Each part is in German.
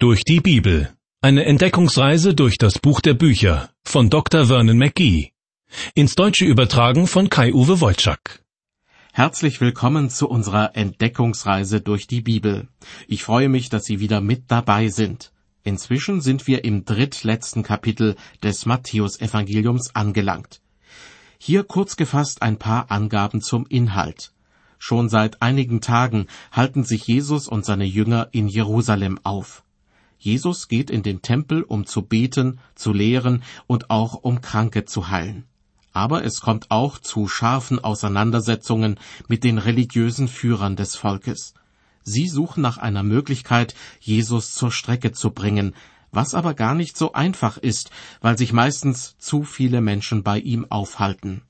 Durch die Bibel. Eine Entdeckungsreise durch das Buch der Bücher von Dr. Vernon McGee. Ins Deutsche übertragen von Kai-Uwe Wolczak. Herzlich willkommen zu unserer Entdeckungsreise durch die Bibel. Ich freue mich, dass Sie wieder mit dabei sind. Inzwischen sind wir im drittletzten Kapitel des Matthäusevangeliums angelangt. Hier kurz gefasst ein paar Angaben zum Inhalt. Schon seit einigen Tagen halten sich Jesus und seine Jünger in Jerusalem auf. Jesus geht in den Tempel, um zu beten, zu lehren und auch um Kranke zu heilen. Aber es kommt auch zu scharfen Auseinandersetzungen mit den religiösen Führern des Volkes. Sie suchen nach einer Möglichkeit, Jesus zur Strecke zu bringen, was aber gar nicht so einfach ist, weil sich meistens zu viele Menschen bei ihm aufhalten.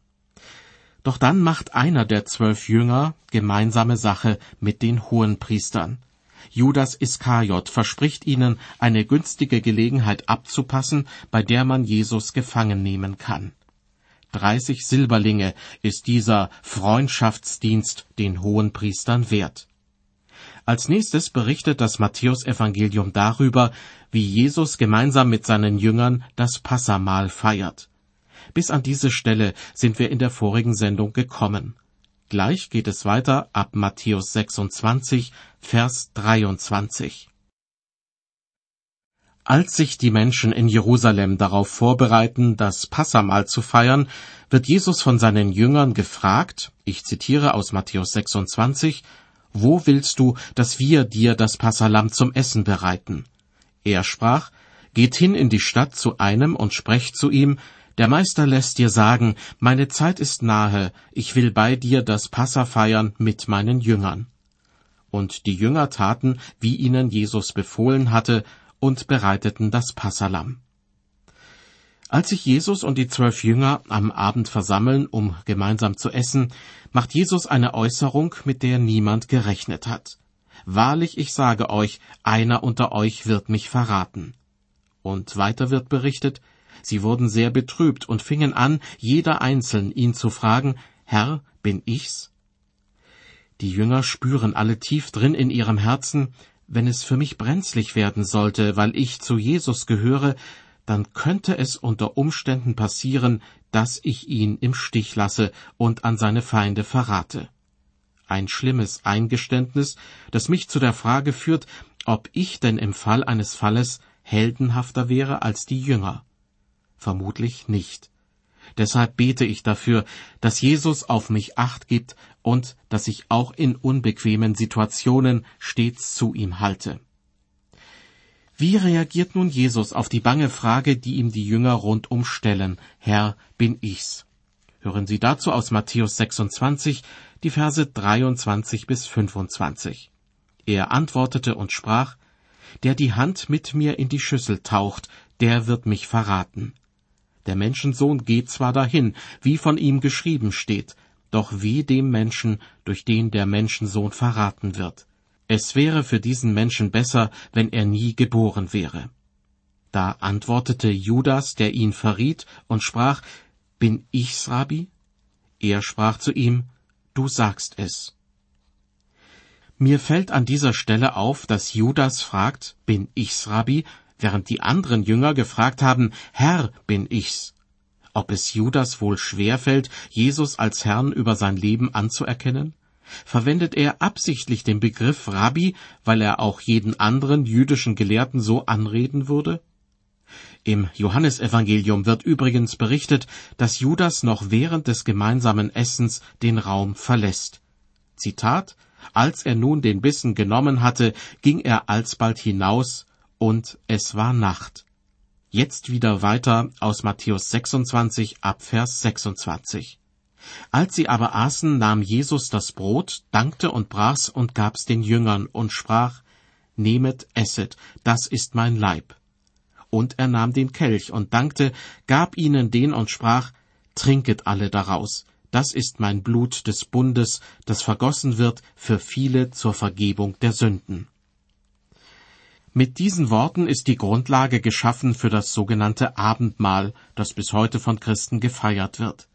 Doch dann macht einer der zwölf Jünger gemeinsame Sache mit den Hohenpriestern. Judas Iskariot verspricht ihnen eine günstige Gelegenheit abzupassen, bei der man Jesus gefangen nehmen kann. Dreißig Silberlinge ist dieser Freundschaftsdienst den Hohenpriestern wert. Als nächstes berichtet das Matthäusevangelium darüber, wie Jesus gemeinsam mit seinen Jüngern das Passamahl feiert. Bis an diese Stelle sind wir in der vorigen Sendung gekommen. Gleich geht es weiter ab Matthäus 26, Vers 23. Als sich die Menschen in Jerusalem darauf vorbereiten, das Passamal zu feiern, wird Jesus von seinen Jüngern gefragt, ich zitiere aus Matthäus 26, Wo willst du, dass wir dir das Passalam zum Essen bereiten? Er sprach, Geht hin in die Stadt zu einem und sprecht zu ihm, der Meister lässt dir sagen, meine Zeit ist nahe, ich will bei dir das Passa feiern mit meinen Jüngern. Und die Jünger taten, wie ihnen Jesus befohlen hatte, und bereiteten das Passalam. Als sich Jesus und die zwölf Jünger am Abend versammeln, um gemeinsam zu essen, macht Jesus eine Äußerung, mit der niemand gerechnet hat. Wahrlich, ich sage euch, einer unter euch wird mich verraten. Und weiter wird berichtet, Sie wurden sehr betrübt und fingen an, jeder einzeln ihn zu fragen, Herr, bin ich's? Die Jünger spüren alle tief drin in ihrem Herzen, wenn es für mich brenzlig werden sollte, weil ich zu Jesus gehöre, dann könnte es unter Umständen passieren, dass ich ihn im Stich lasse und an seine Feinde verrate. Ein schlimmes Eingeständnis, das mich zu der Frage führt, ob ich denn im Fall eines Falles heldenhafter wäre als die Jünger. Vermutlich nicht. Deshalb bete ich dafür, dass Jesus auf mich acht gibt und dass ich auch in unbequemen Situationen stets zu ihm halte. Wie reagiert nun Jesus auf die bange Frage, die ihm die Jünger rundum stellen, Herr, bin ich's? Hören Sie dazu aus Matthäus 26, die Verse 23 bis 25. Er antwortete und sprach, Der die Hand mit mir in die Schüssel taucht, der wird mich verraten. Der Menschensohn geht zwar dahin, wie von ihm geschrieben steht, doch wie dem Menschen, durch den der Menschensohn verraten wird. Es wäre für diesen Menschen besser, wenn er nie geboren wäre. Da antwortete Judas, der ihn verriet, und sprach, Bin ich's, Rabbi? Er sprach zu ihm, Du sagst es. Mir fällt an dieser Stelle auf, dass Judas fragt, Bin ich's, Rabbi? Während die anderen Jünger gefragt haben, Herr bin ich's. Ob es Judas wohl schwerfällt, Jesus als Herrn über sein Leben anzuerkennen? Verwendet er absichtlich den Begriff Rabbi, weil er auch jeden anderen jüdischen Gelehrten so anreden würde? Im Johannesevangelium wird übrigens berichtet, dass Judas noch während des gemeinsamen Essens den Raum verlässt. Zitat Als er nun den Bissen genommen hatte, ging er alsbald hinaus, und es war Nacht. Jetzt wieder weiter aus Matthäus 26 ab Vers 26. Als sie aber aßen, nahm Jesus das Brot, dankte und brach's und gab's den Jüngern und sprach, Nehmet, esset, das ist mein Leib. Und er nahm den Kelch und dankte, gab ihnen den und sprach, Trinket alle daraus, das ist mein Blut des Bundes, das vergossen wird für viele zur Vergebung der Sünden. Mit diesen Worten ist die Grundlage geschaffen für das sogenannte Abendmahl, das bis heute von Christen gefeiert wird.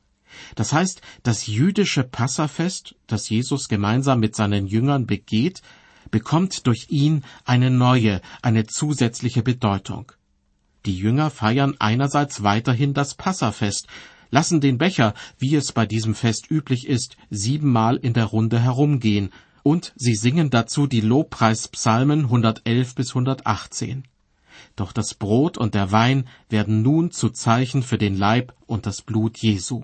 Das heißt, das jüdische Passafest, das Jesus gemeinsam mit seinen Jüngern begeht, bekommt durch ihn eine neue, eine zusätzliche Bedeutung. Die Jünger feiern einerseits weiterhin das Passafest, lassen den Becher, wie es bei diesem Fest üblich ist, siebenmal in der Runde herumgehen, und sie singen dazu die Lobpreispsalmen 111 bis 118. Doch das Brot und der Wein werden nun zu Zeichen für den Leib und das Blut Jesu.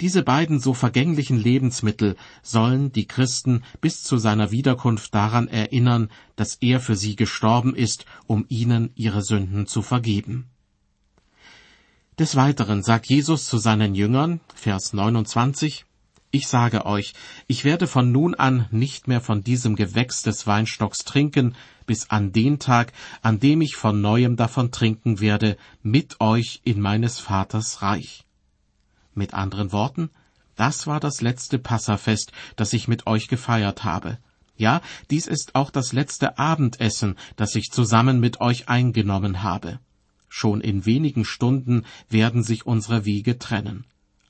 Diese beiden so vergänglichen Lebensmittel sollen die Christen bis zu seiner Wiederkunft daran erinnern, dass er für sie gestorben ist, um ihnen ihre Sünden zu vergeben. Des Weiteren sagt Jesus zu seinen Jüngern, Vers 29, Ich sage euch, ich werde von nun an nicht mehr von diesem Gewächs des Weinstocks trinken, bis an den Tag, an dem ich von neuem davon trinken werde, mit euch in meines Vaters Reich. Mit anderen Worten, das war das letzte Passafest, das ich mit euch gefeiert habe. Ja, dies ist auch das letzte Abendessen, das ich zusammen mit euch eingenommen habe. Schon in wenigen Stunden werden sich unsere Wege trennen.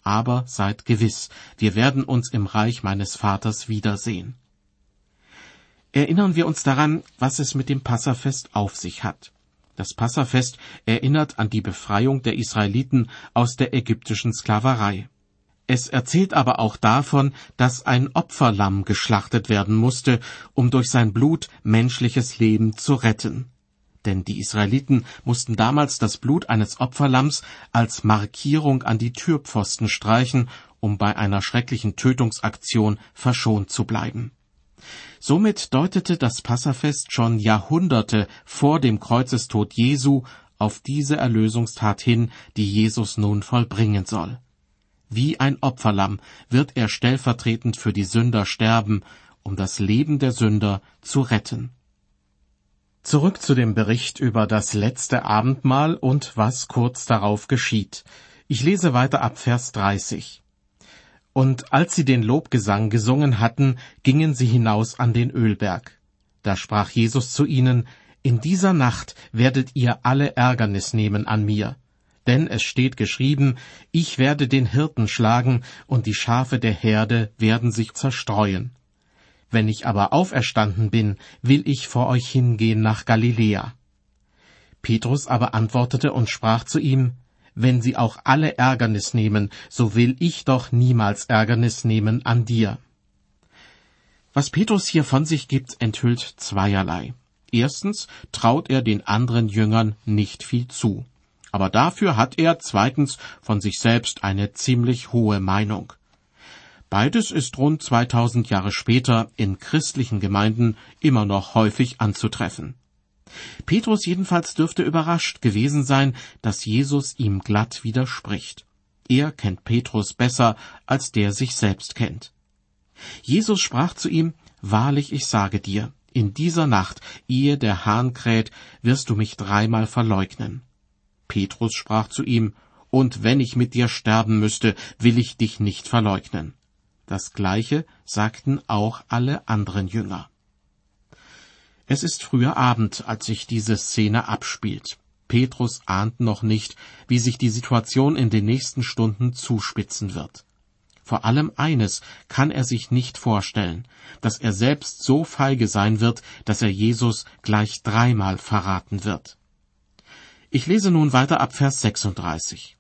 Aber seid gewiss, wir werden uns im Reich meines Vaters wiedersehen. Erinnern wir uns daran, was es mit dem Passafest auf sich hat. Das Passafest erinnert an die Befreiung der Israeliten aus der ägyptischen Sklaverei. Es erzählt aber auch davon, dass ein Opferlamm geschlachtet werden musste, um durch sein Blut menschliches Leben zu retten. Denn die Israeliten mussten damals das Blut eines Opferlamms als Markierung an die Türpfosten streichen, um bei einer schrecklichen Tötungsaktion verschont zu bleiben. Somit deutete das Passafest schon Jahrhunderte vor dem Kreuzestod Jesu auf diese Erlösungstat hin, die Jesus nun vollbringen soll. Wie ein Opferlamm wird er stellvertretend für die Sünder sterben, um das Leben der Sünder zu retten. Zurück zu dem Bericht über das letzte Abendmahl und was kurz darauf geschieht. Ich lese weiter ab Vers 30. Und als sie den Lobgesang gesungen hatten, gingen sie hinaus an den Ölberg. Da sprach Jesus zu ihnen, In dieser Nacht werdet ihr alle Ärgernis nehmen an mir. Denn es steht geschrieben, ich werde den Hirten schlagen, und die Schafe der Herde werden sich zerstreuen. Wenn ich aber auferstanden bin, will ich vor euch hingehen nach Galiläa. Petrus aber antwortete und sprach zu ihm, wenn sie auch alle Ärgernis nehmen, so will ich doch niemals Ärgernis nehmen an dir. Was Petrus hier von sich gibt, enthüllt zweierlei. Erstens traut er den anderen Jüngern nicht viel zu. Aber dafür hat er zweitens von sich selbst eine ziemlich hohe Meinung. Beides ist rund 2000 Jahre später in christlichen Gemeinden immer noch häufig anzutreffen. Petrus jedenfalls dürfte überrascht gewesen sein, dass Jesus ihm glatt widerspricht. Er kennt Petrus besser, als der sich selbst kennt. Jesus sprach zu ihm, Wahrlich, ich sage dir, in dieser Nacht, ehe der Hahn kräht, wirst du mich dreimal verleugnen. Petrus sprach zu ihm, Und wenn ich mit dir sterben müsste, will ich dich nicht verleugnen. Das gleiche sagten auch alle anderen Jünger. Es ist früher Abend, als sich diese Szene abspielt. Petrus ahnt noch nicht, wie sich die Situation in den nächsten Stunden zuspitzen wird. Vor allem eines kann er sich nicht vorstellen, dass er selbst so feige sein wird, dass er Jesus gleich dreimal verraten wird. Ich lese nun weiter ab Vers 36.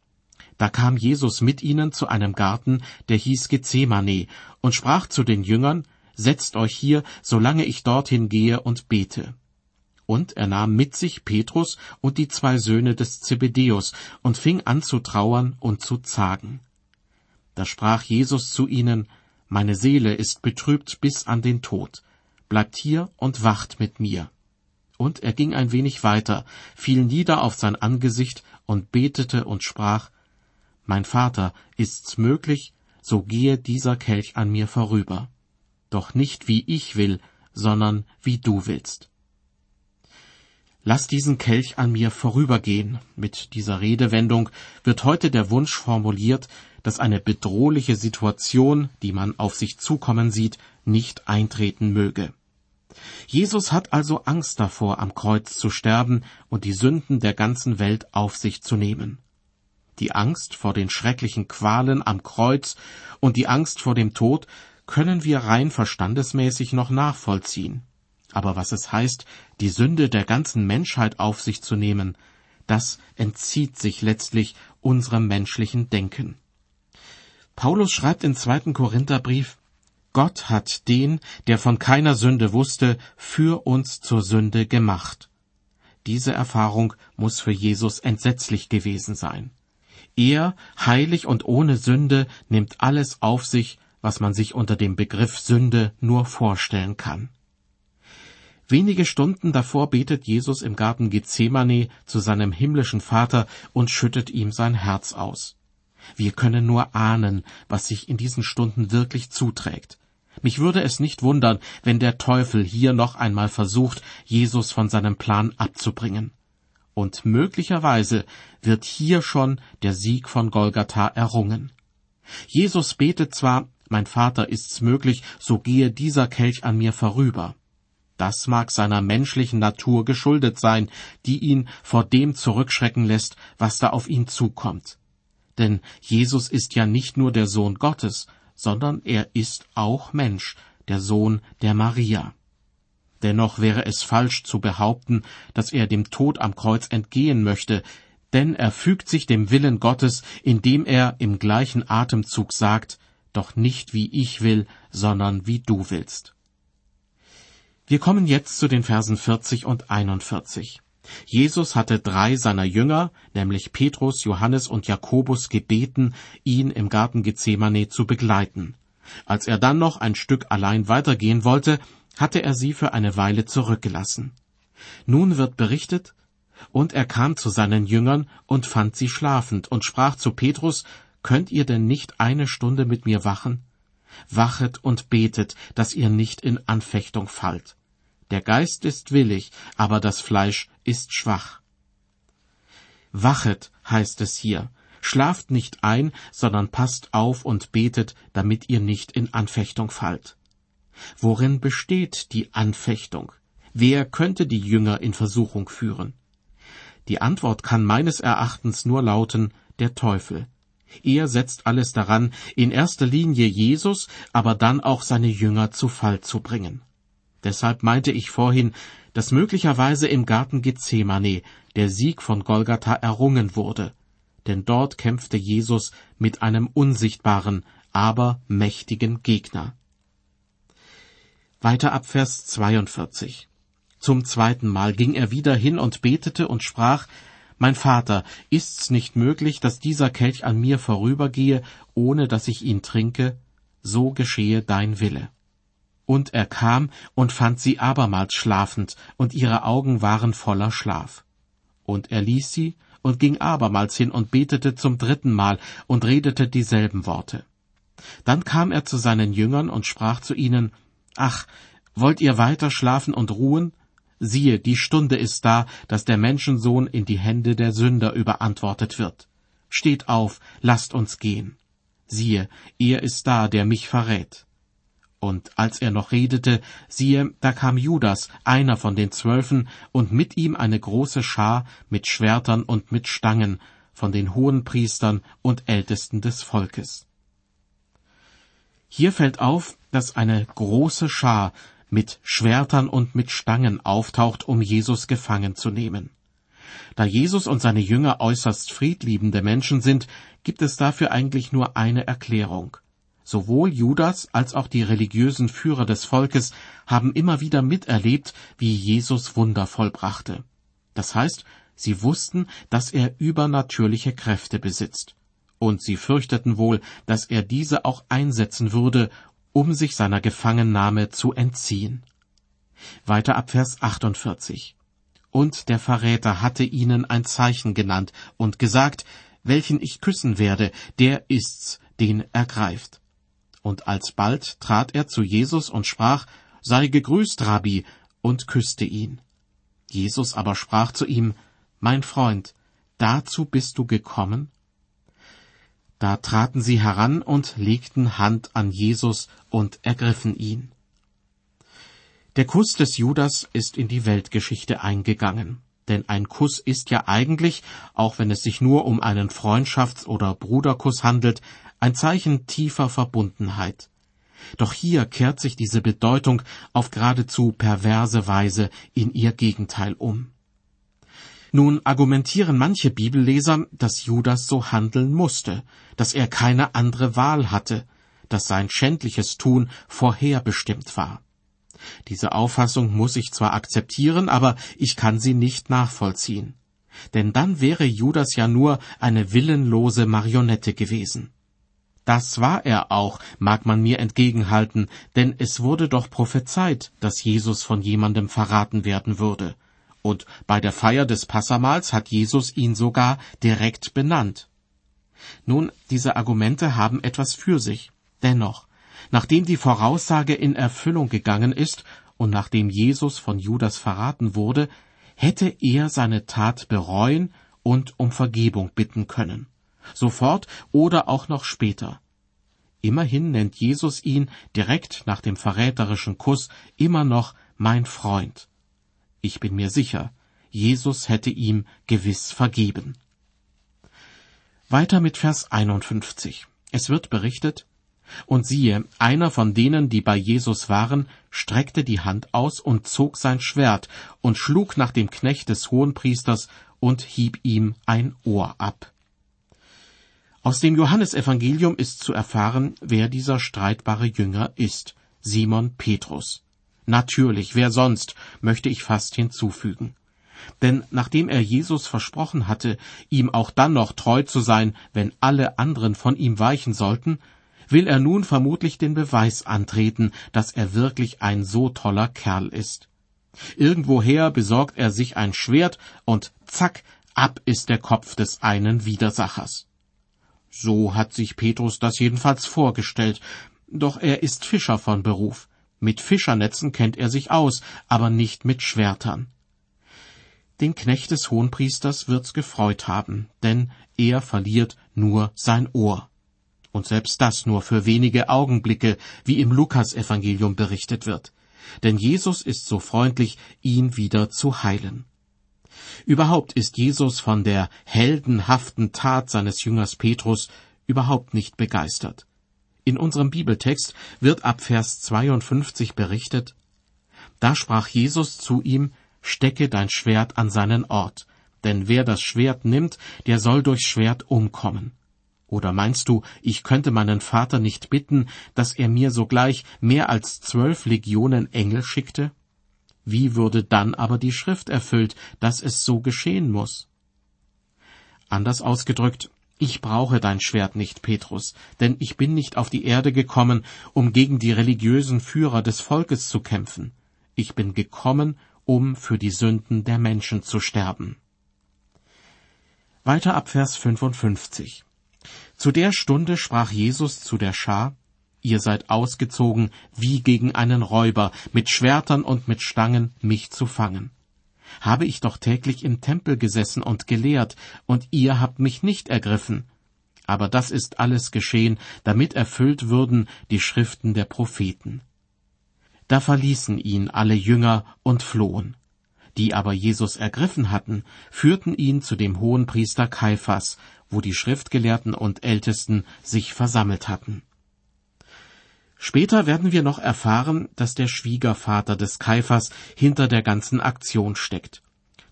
Da kam Jesus mit ihnen zu einem Garten, der hieß Gethsemane, und sprach zu den Jüngern, setzt euch hier, solange ich dorthin gehe und bete. Und er nahm mit sich Petrus und die zwei Söhne des Zebedeus und fing an zu trauern und zu zagen. Da sprach Jesus zu ihnen, Meine Seele ist betrübt bis an den Tod. Bleibt hier und wacht mit mir. Und er ging ein wenig weiter, fiel nieder auf sein Angesicht und betete und sprach, Mein Vater, ist's möglich, so gehe dieser Kelch an mir vorüber doch nicht wie ich will, sondern wie du willst. Lass diesen Kelch an mir vorübergehen. Mit dieser Redewendung wird heute der Wunsch formuliert, dass eine bedrohliche Situation, die man auf sich zukommen sieht, nicht eintreten möge. Jesus hat also Angst davor, am Kreuz zu sterben und die Sünden der ganzen Welt auf sich zu nehmen. Die Angst vor den schrecklichen Qualen am Kreuz und die Angst vor dem Tod können wir rein verstandesmäßig noch nachvollziehen. Aber was es heißt, die Sünde der ganzen Menschheit auf sich zu nehmen, das entzieht sich letztlich unserem menschlichen Denken. Paulus schreibt im zweiten Korintherbrief, Gott hat den, der von keiner Sünde wusste, für uns zur Sünde gemacht. Diese Erfahrung muss für Jesus entsetzlich gewesen sein. Er, heilig und ohne Sünde, nimmt alles auf sich, was man sich unter dem Begriff Sünde nur vorstellen kann. Wenige Stunden davor betet Jesus im Garten Gethsemane zu seinem himmlischen Vater und schüttet ihm sein Herz aus. Wir können nur ahnen, was sich in diesen Stunden wirklich zuträgt. Mich würde es nicht wundern, wenn der Teufel hier noch einmal versucht, Jesus von seinem Plan abzubringen. Und möglicherweise wird hier schon der Sieg von Golgatha errungen. Jesus betet zwar, mein Vater ist's möglich, so gehe dieser Kelch an mir vorüber. Das mag seiner menschlichen Natur geschuldet sein, die ihn vor dem zurückschrecken lässt, was da auf ihn zukommt. Denn Jesus ist ja nicht nur der Sohn Gottes, sondern er ist auch Mensch, der Sohn der Maria. Dennoch wäre es falsch zu behaupten, dass er dem Tod am Kreuz entgehen möchte, denn er fügt sich dem Willen Gottes, indem er im gleichen Atemzug sagt, doch nicht wie ich will, sondern wie du willst. Wir kommen jetzt zu den Versen 40 und 41. Jesus hatte drei seiner Jünger, nämlich Petrus, Johannes und Jakobus, gebeten, ihn im Garten Gethsemane zu begleiten. Als er dann noch ein Stück allein weitergehen wollte, hatte er sie für eine Weile zurückgelassen. Nun wird berichtet, und er kam zu seinen Jüngern und fand sie schlafend und sprach zu Petrus, Könnt ihr denn nicht eine Stunde mit mir wachen? Wachet und betet, dass ihr nicht in Anfechtung fallt. Der Geist ist willig, aber das Fleisch ist schwach. Wachet heißt es hier. Schlaft nicht ein, sondern passt auf und betet, damit ihr nicht in Anfechtung fallt. Worin besteht die Anfechtung? Wer könnte die Jünger in Versuchung führen? Die Antwort kann meines Erachtens nur lauten, der Teufel. Er setzt alles daran, in erster Linie Jesus, aber dann auch seine Jünger zu Fall zu bringen. Deshalb meinte ich vorhin, dass möglicherweise im Garten Gethsemane der Sieg von Golgatha errungen wurde, denn dort kämpfte Jesus mit einem unsichtbaren, aber mächtigen Gegner. Weiter ab Vers 42. Zum zweiten Mal ging er wieder hin und betete und sprach, Mein Vater, ist's nicht möglich, dass dieser Kelch an mir vorübergehe, ohne dass ich ihn trinke? So geschehe dein Wille. Und er kam und fand sie abermals schlafend, und ihre Augen waren voller Schlaf. Und er ließ sie und ging abermals hin und betete zum dritten Mal und redete dieselben Worte. Dann kam er zu seinen Jüngern und sprach zu ihnen, Ach, wollt ihr weiter schlafen und ruhen? Siehe, die Stunde ist da, dass der Menschensohn in die Hände der Sünder überantwortet wird. Steht auf, lasst uns gehen. Siehe, er ist da, der mich verrät. Und als er noch redete, siehe, da kam Judas, einer von den Zwölfen, und mit ihm eine große Schar mit Schwertern und mit Stangen von den Hohenpriestern und Ältesten des Volkes. Hier fällt auf, dass eine große Schar mit Schwertern und mit Stangen auftaucht, um Jesus gefangen zu nehmen. Da Jesus und seine Jünger äußerst friedliebende Menschen sind, gibt es dafür eigentlich nur eine Erklärung. Sowohl Judas als auch die religiösen Führer des Volkes haben immer wieder miterlebt, wie Jesus Wunder vollbrachte. Das heißt, sie wussten, dass er übernatürliche Kräfte besitzt. Und sie fürchteten wohl, dass er diese auch einsetzen würde, um sich seiner Gefangennahme zu entziehen. Weiter ab Vers 48. Und der Verräter hatte ihnen ein Zeichen genannt und gesagt, welchen ich küssen werde, der ist's, den ergreift. Und alsbald trat er zu Jesus und sprach, Sei gegrüßt, Rabbi, und küsste ihn. Jesus aber sprach zu ihm, Mein Freund, dazu bist du gekommen? Da traten sie heran und legten Hand an Jesus und ergriffen ihn. Der Kuss des Judas ist in die Weltgeschichte eingegangen. Denn ein Kuss ist ja eigentlich, auch wenn es sich nur um einen Freundschafts- oder Bruderkuss handelt, ein Zeichen tiefer Verbundenheit. Doch hier kehrt sich diese Bedeutung auf geradezu perverse Weise in ihr Gegenteil um. Nun argumentieren manche Bibelleser, dass Judas so handeln musste, dass er keine andere Wahl hatte, dass sein schändliches Tun vorherbestimmt war. Diese Auffassung muss ich zwar akzeptieren, aber ich kann sie nicht nachvollziehen. Denn dann wäre Judas ja nur eine willenlose Marionette gewesen. Das war er auch, mag man mir entgegenhalten, denn es wurde doch prophezeit, dass Jesus von jemandem verraten werden würde. Und bei der Feier des Passamals hat Jesus ihn sogar direkt benannt. Nun, diese Argumente haben etwas für sich. Dennoch, nachdem die Voraussage in Erfüllung gegangen ist und nachdem Jesus von Judas verraten wurde, hätte er seine Tat bereuen und um Vergebung bitten können. Sofort oder auch noch später. Immerhin nennt Jesus ihn direkt nach dem verräterischen Kuss immer noch mein Freund. Ich bin mir sicher, Jesus hätte ihm gewiss vergeben. Weiter mit Vers 51. Es wird berichtet, und siehe, einer von denen, die bei Jesus waren, streckte die Hand aus und zog sein Schwert und schlug nach dem Knecht des Hohenpriesters und hieb ihm ein Ohr ab. Aus dem Johannesevangelium ist zu erfahren, wer dieser streitbare Jünger ist, Simon Petrus. Natürlich, wer sonst, möchte ich fast hinzufügen. Denn nachdem er Jesus versprochen hatte, ihm auch dann noch treu zu sein, wenn alle anderen von ihm weichen sollten, will er nun vermutlich den Beweis antreten, dass er wirklich ein so toller Kerl ist. Irgendwoher besorgt er sich ein Schwert und zack, ab ist der Kopf des einen Widersachers. So hat sich Petrus das jedenfalls vorgestellt, doch er ist Fischer von Beruf. Mit Fischernetzen kennt er sich aus, aber nicht mit Schwertern. Den Knecht des Hohenpriesters wird's gefreut haben, denn er verliert nur sein Ohr. Und selbst das nur für wenige Augenblicke, wie im Lukasevangelium berichtet wird. Denn Jesus ist so freundlich, ihn wieder zu heilen. Überhaupt ist Jesus von der heldenhaften Tat seines Jüngers Petrus überhaupt nicht begeistert. In unserem Bibeltext wird ab Vers 52 berichtet, da sprach Jesus zu ihm, stecke dein Schwert an seinen Ort, denn wer das Schwert nimmt, der soll durchs Schwert umkommen. Oder meinst du, ich könnte meinen Vater nicht bitten, dass er mir sogleich mehr als zwölf Legionen Engel schickte? Wie würde dann aber die Schrift erfüllt, dass es so geschehen muss? Anders ausgedrückt, ich brauche dein Schwert nicht, Petrus, denn ich bin nicht auf die Erde gekommen, um gegen die religiösen Führer des Volkes zu kämpfen. Ich bin gekommen, um für die Sünden der Menschen zu sterben. Weiter ab Vers 55. Zu der Stunde sprach Jesus zu der Schar, Ihr seid ausgezogen wie gegen einen Räuber, mit Schwertern und mit Stangen mich zu fangen. Habe ich doch täglich im Tempel gesessen und gelehrt, und ihr habt mich nicht ergriffen. Aber das ist alles geschehen, damit erfüllt würden die Schriften der Propheten. Da verließen ihn alle Jünger und flohen. Die aber Jesus ergriffen hatten, führten ihn zu dem Hohenpriester Kaiphas, wo die Schriftgelehrten und Ältesten sich versammelt hatten. Später werden wir noch erfahren, dass der Schwiegervater des Kaiphas hinter der ganzen Aktion steckt.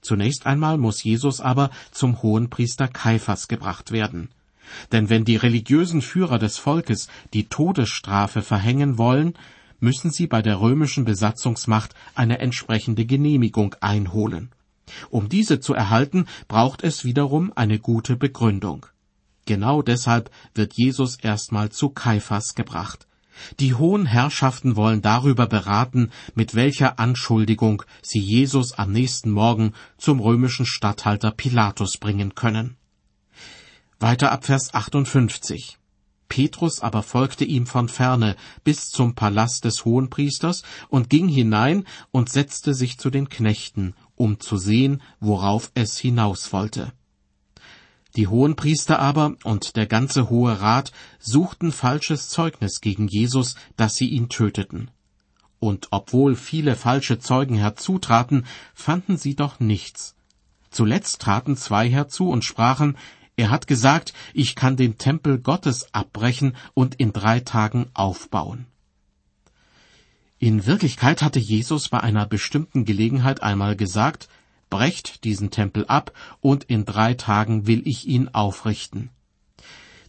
Zunächst einmal muss Jesus aber zum Hohenpriester Kaiphas gebracht werden. Denn wenn die religiösen Führer des Volkes die Todesstrafe verhängen wollen, müssen sie bei der römischen Besatzungsmacht eine entsprechende Genehmigung einholen. Um diese zu erhalten, braucht es wiederum eine gute Begründung. Genau deshalb wird Jesus erstmal zu Kaiphas gebracht. Die hohen Herrschaften wollen darüber beraten, mit welcher Anschuldigung sie Jesus am nächsten Morgen zum römischen Statthalter Pilatus bringen können. Weiter ab Vers 58. Petrus aber folgte ihm von ferne bis zum Palast des Hohenpriesters und ging hinein und setzte sich zu den Knechten, um zu sehen, worauf es hinaus wollte. Die Hohenpriester aber und der ganze Hohe Rat suchten falsches Zeugnis gegen Jesus, dass sie ihn töteten. Und obwohl viele falsche Zeugen herzutraten, fanden sie doch nichts. Zuletzt traten zwei herzu und sprachen, er hat gesagt, ich kann den Tempel Gottes abbrechen und in drei Tagen aufbauen. In Wirklichkeit hatte Jesus bei einer bestimmten Gelegenheit einmal gesagt, brecht diesen Tempel ab, und in drei Tagen will ich ihn aufrichten.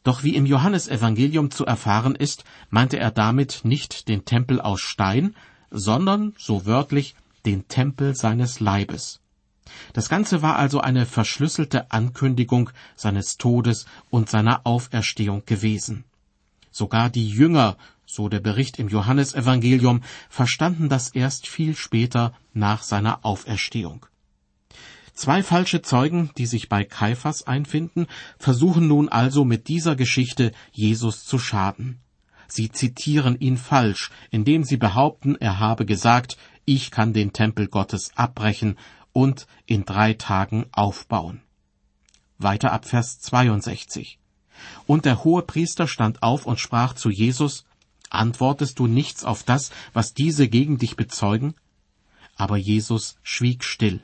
Doch wie im Johannesevangelium zu erfahren ist, meinte er damit nicht den Tempel aus Stein, sondern, so wörtlich, den Tempel seines Leibes. Das Ganze war also eine verschlüsselte Ankündigung seines Todes und seiner Auferstehung gewesen. Sogar die Jünger, so der Bericht im Johannesevangelium, verstanden das erst viel später nach seiner Auferstehung. Zwei falsche Zeugen, die sich bei Kaiphas einfinden, versuchen nun also mit dieser Geschichte Jesus zu schaden. Sie zitieren ihn falsch, indem sie behaupten, er habe gesagt, ich kann den Tempel Gottes abbrechen und in drei Tagen aufbauen. Weiter ab Vers 62. Und der hohe Priester stand auf und sprach zu Jesus, Antwortest du nichts auf das, was diese gegen dich bezeugen? Aber Jesus schwieg still.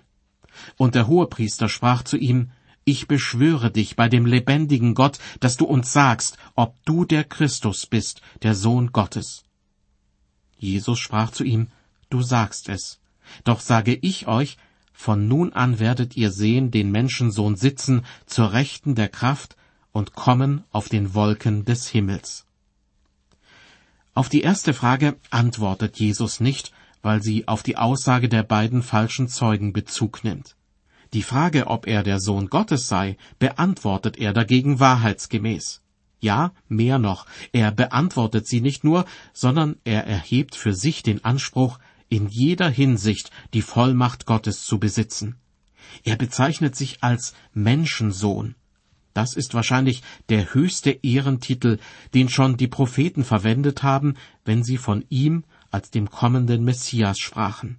Und der Hohepriester sprach zu ihm, Ich beschwöre dich bei dem lebendigen Gott, dass du uns sagst, ob du der Christus bist, der Sohn Gottes. Jesus sprach zu ihm, Du sagst es. Doch sage ich euch, von nun an werdet ihr sehen den Menschensohn sitzen zur Rechten der Kraft und kommen auf den Wolken des Himmels. Auf die erste Frage antwortet Jesus nicht, weil sie auf die Aussage der beiden falschen Zeugen Bezug nimmt. Die Frage, ob er der Sohn Gottes sei, beantwortet er dagegen wahrheitsgemäß. Ja, mehr noch, er beantwortet sie nicht nur, sondern er erhebt für sich den Anspruch, in jeder Hinsicht die Vollmacht Gottes zu besitzen. Er bezeichnet sich als Menschensohn. Das ist wahrscheinlich der höchste Ehrentitel, den schon die Propheten verwendet haben, wenn sie von ihm als dem kommenden Messias sprachen.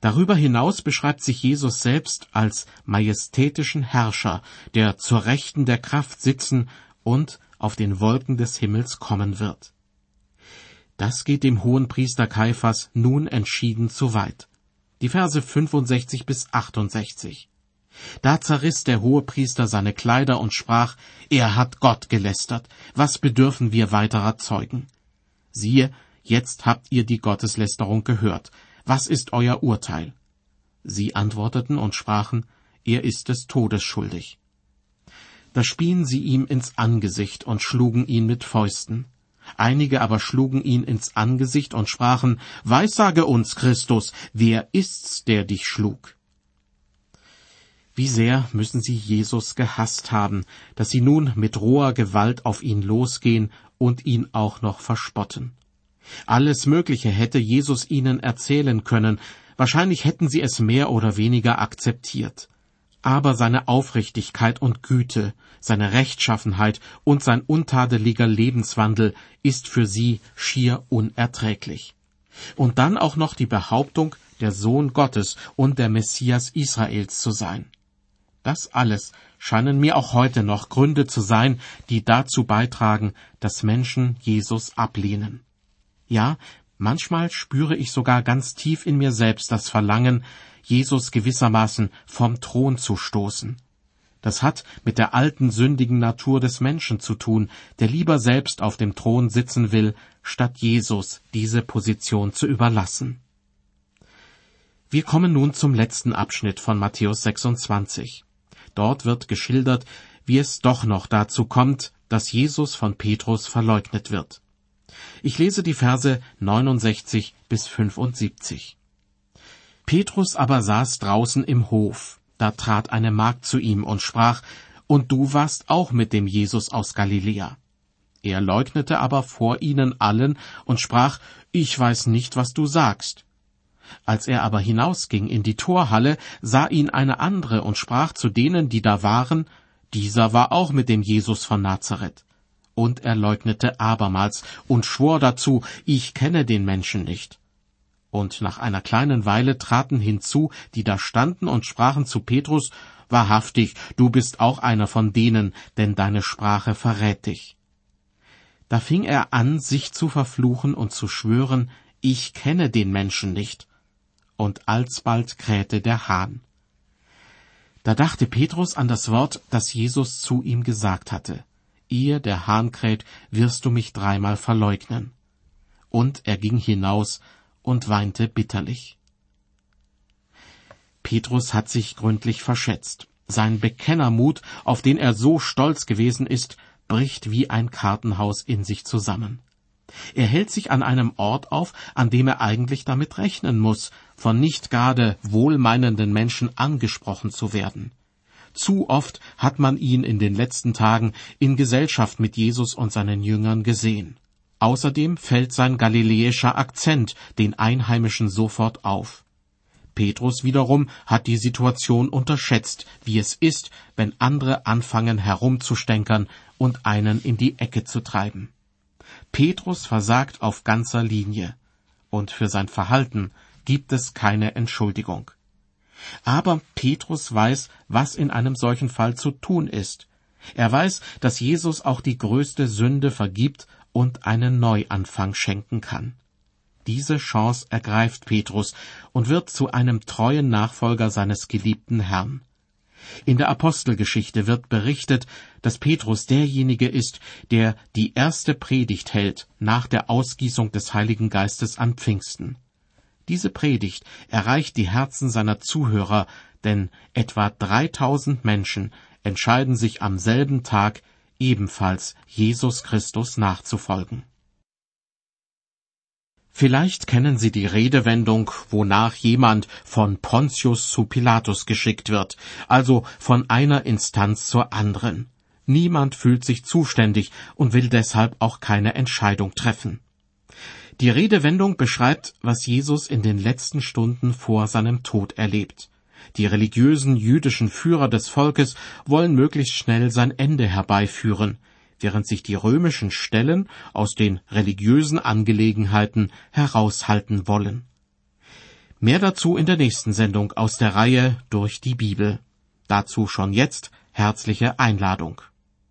Darüber hinaus beschreibt sich Jesus selbst als majestätischen Herrscher, der zur Rechten der Kraft sitzen und auf den Wolken des Himmels kommen wird. Das geht dem hohen Priester Kaiphas nun entschieden zu weit. Die Verse 65 bis 68. Da zerriss der Hohepriester seine Kleider und sprach, er hat Gott gelästert, was bedürfen wir weiterer Zeugen? Siehe, Jetzt habt ihr die Gotteslästerung gehört. Was ist euer Urteil? Sie antworteten und sprachen, er ist des Todes schuldig. Da spien sie ihm ins Angesicht und schlugen ihn mit Fäusten. Einige aber schlugen ihn ins Angesicht und sprachen, Weissage uns, Christus, wer ist's, der dich schlug? Wie sehr müssen sie Jesus gehasst haben, dass sie nun mit roher Gewalt auf ihn losgehen und ihn auch noch verspotten. Alles Mögliche hätte Jesus ihnen erzählen können, wahrscheinlich hätten sie es mehr oder weniger akzeptiert. Aber seine Aufrichtigkeit und Güte, seine Rechtschaffenheit und sein untadeliger Lebenswandel ist für sie schier unerträglich. Und dann auch noch die Behauptung, der Sohn Gottes und der Messias Israels zu sein. Das alles scheinen mir auch heute noch Gründe zu sein, die dazu beitragen, dass Menschen Jesus ablehnen. Ja, manchmal spüre ich sogar ganz tief in mir selbst das Verlangen, Jesus gewissermaßen vom Thron zu stoßen. Das hat mit der alten sündigen Natur des Menschen zu tun, der lieber selbst auf dem Thron sitzen will, statt Jesus diese Position zu überlassen. Wir kommen nun zum letzten Abschnitt von Matthäus 26. Dort wird geschildert, wie es doch noch dazu kommt, dass Jesus von Petrus verleugnet wird. Ich lese die Verse 69 bis 75. Petrus aber saß draußen im Hof. Da trat eine Magd zu ihm und sprach, Und du warst auch mit dem Jesus aus Galiläa. Er leugnete aber vor ihnen allen und sprach, Ich weiß nicht, was du sagst. Als er aber hinausging in die Torhalle, sah ihn eine andere und sprach zu denen, die da waren, Dieser war auch mit dem Jesus von Nazareth und er leugnete abermals und schwor dazu, ich kenne den Menschen nicht. Und nach einer kleinen Weile traten hinzu, die da standen und sprachen zu Petrus, Wahrhaftig, du bist auch einer von denen, denn deine Sprache verrät dich. Da fing er an, sich zu verfluchen und zu schwören, ich kenne den Menschen nicht. Und alsbald krähte der Hahn. Da dachte Petrus an das Wort, das Jesus zu ihm gesagt hatte ehe der Hahn kräht, wirst du mich dreimal verleugnen. Und er ging hinaus und weinte bitterlich. Petrus hat sich gründlich verschätzt. Sein Bekennermut, auf den er so stolz gewesen ist, bricht wie ein Kartenhaus in sich zusammen. Er hält sich an einem Ort auf, an dem er eigentlich damit rechnen muss, von nicht gerade wohlmeinenden Menschen angesprochen zu werden. Zu oft hat man ihn in den letzten Tagen in Gesellschaft mit Jesus und seinen Jüngern gesehen. Außerdem fällt sein galiläischer Akzent den Einheimischen sofort auf. Petrus wiederum hat die Situation unterschätzt, wie es ist, wenn andere anfangen herumzustänkern und einen in die Ecke zu treiben. Petrus versagt auf ganzer Linie, und für sein Verhalten gibt es keine Entschuldigung. Aber Petrus weiß, was in einem solchen Fall zu tun ist. Er weiß, dass Jesus auch die größte Sünde vergibt und einen Neuanfang schenken kann. Diese Chance ergreift Petrus und wird zu einem treuen Nachfolger seines geliebten Herrn. In der Apostelgeschichte wird berichtet, dass Petrus derjenige ist, der die erste Predigt hält nach der Ausgießung des Heiligen Geistes an Pfingsten. Diese Predigt erreicht die Herzen seiner Zuhörer, denn etwa 3000 Menschen entscheiden sich am selben Tag ebenfalls Jesus Christus nachzufolgen. Vielleicht kennen Sie die Redewendung, wonach jemand von Pontius zu Pilatus geschickt wird, also von einer Instanz zur anderen. Niemand fühlt sich zuständig und will deshalb auch keine Entscheidung treffen. Die Redewendung beschreibt, was Jesus in den letzten Stunden vor seinem Tod erlebt. Die religiösen jüdischen Führer des Volkes wollen möglichst schnell sein Ende herbeiführen, während sich die römischen Stellen aus den religiösen Angelegenheiten heraushalten wollen. Mehr dazu in der nächsten Sendung aus der Reihe durch die Bibel. Dazu schon jetzt herzliche Einladung.